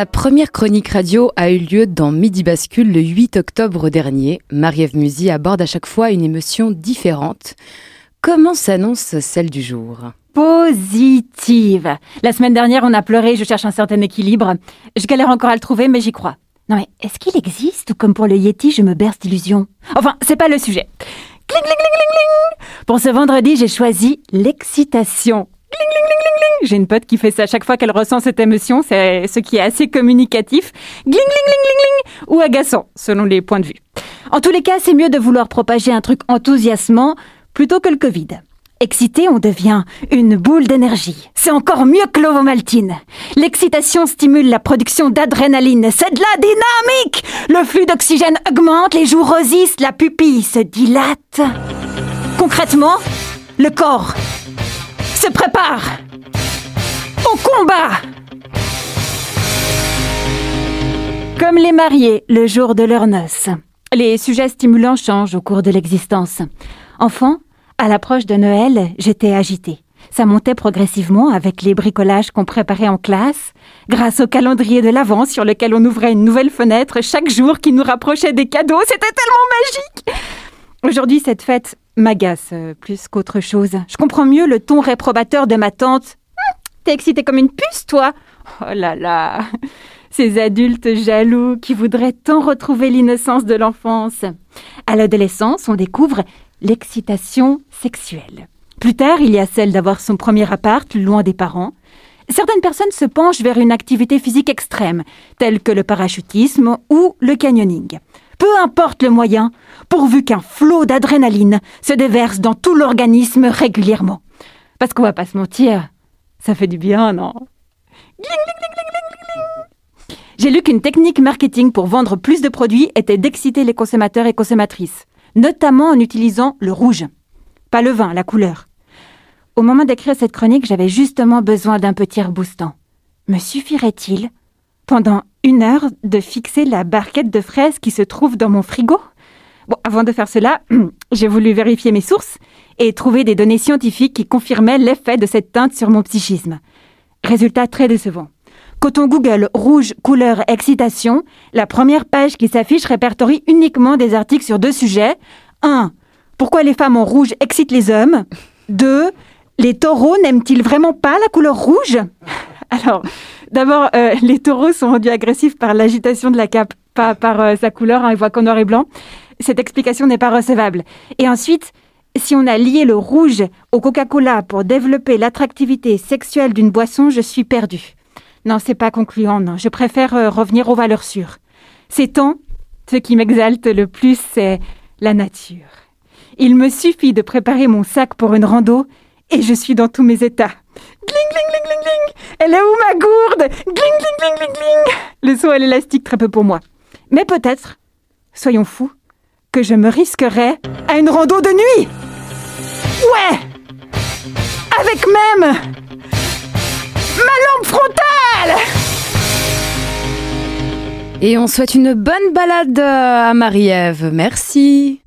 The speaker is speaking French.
Sa première chronique radio a eu lieu dans Midi Bascule le 8 octobre dernier. Marie-Ève Musy aborde à chaque fois une émotion différente. Comment s'annonce celle du jour? Positive. La semaine dernière, on a pleuré, je cherche un certain équilibre. Je galère encore à le trouver, mais j'y crois. Non mais, est-ce qu'il existe ou comme pour le Yeti, je me berce d'illusions? Enfin, c'est pas le sujet. Cling, cling, cling. Pour ce vendredi, j'ai choisi l'excitation. J'ai une pote qui fait ça chaque fois qu'elle ressent cette émotion, c'est ce qui est assez communicatif. Gling, gling, gling, gling, ou agaçant, selon les points de vue. En tous les cas, c'est mieux de vouloir propager un truc enthousiasmant plutôt que le Covid. Excité, on devient une boule d'énergie. C'est encore mieux que l'ovomaltine. L'excitation stimule la production d'adrénaline. C'est de la dynamique Le flux d'oxygène augmente, les joues rosissent, la pupille se dilate. Concrètement, le corps se prépare au combat. Comme les mariés le jour de leur noces. Les sujets stimulants changent au cours de l'existence. Enfant, à l'approche de Noël, j'étais agitée. Ça montait progressivement avec les bricolages qu'on préparait en classe, grâce au calendrier de l'Avent sur lequel on ouvrait une nouvelle fenêtre chaque jour qui nous rapprochait des cadeaux. C'était tellement magique Aujourd'hui, cette fête m'agace euh, plus qu'autre chose. Je comprends mieux le ton réprobateur de ma tante. Hum, T'es excitée comme une puce, toi Oh là là Ces adultes jaloux qui voudraient tant retrouver l'innocence de l'enfance. À l'adolescence, on découvre l'excitation sexuelle. Plus tard, il y a celle d'avoir son premier appart loin des parents. Certaines personnes se penchent vers une activité physique extrême, telle que le parachutisme ou le canyoning. Peu importe le moyen, pourvu qu'un flot d'adrénaline se déverse dans tout l'organisme régulièrement. Parce qu'on va pas se mentir, ça fait du bien, non? J'ai lu qu'une technique marketing pour vendre plus de produits était d'exciter les consommateurs et consommatrices notamment en utilisant le rouge. Pas le vin, la couleur. Au moment d'écrire cette chronique, j'avais justement besoin d'un petit reboostant. Me suffirait-il, pendant une heure, de fixer la barquette de fraises qui se trouve dans mon frigo Bon, avant de faire cela, j'ai voulu vérifier mes sources et trouver des données scientifiques qui confirmaient l'effet de cette teinte sur mon psychisme. Résultat très décevant. Quand on Google rouge, couleur, excitation, la première page qui s'affiche répertorie uniquement des articles sur deux sujets. 1. Pourquoi les femmes en rouge excitent les hommes? 2. Les taureaux n'aiment-ils vraiment pas la couleur rouge? Alors, d'abord, euh, les taureaux sont rendus agressifs par l'agitation de la cape, pas par euh, sa couleur, hein, ils voient qu'en noir et blanc. Cette explication n'est pas recevable. Et ensuite, si on a lié le rouge au Coca-Cola pour développer l'attractivité sexuelle d'une boisson, je suis perdue. Non, c'est pas concluant, non. Je préfère euh, revenir aux valeurs sûres. Ces temps, ce qui m'exalte le plus, c'est la nature. Il me suffit de préparer mon sac pour une rando et je suis dans tous mes états. Gling, gling, gling, gling, gling. Elle est où ma gourde? Gling, gling, gling, gling, gling. Le saut à l'élastique, très peu pour moi. Mais peut-être, soyons fous, que je me risquerais à une rando de nuit. Ouais Avec même ma lampe frontale Et on souhaite une bonne balade à Marie-Ève. Merci.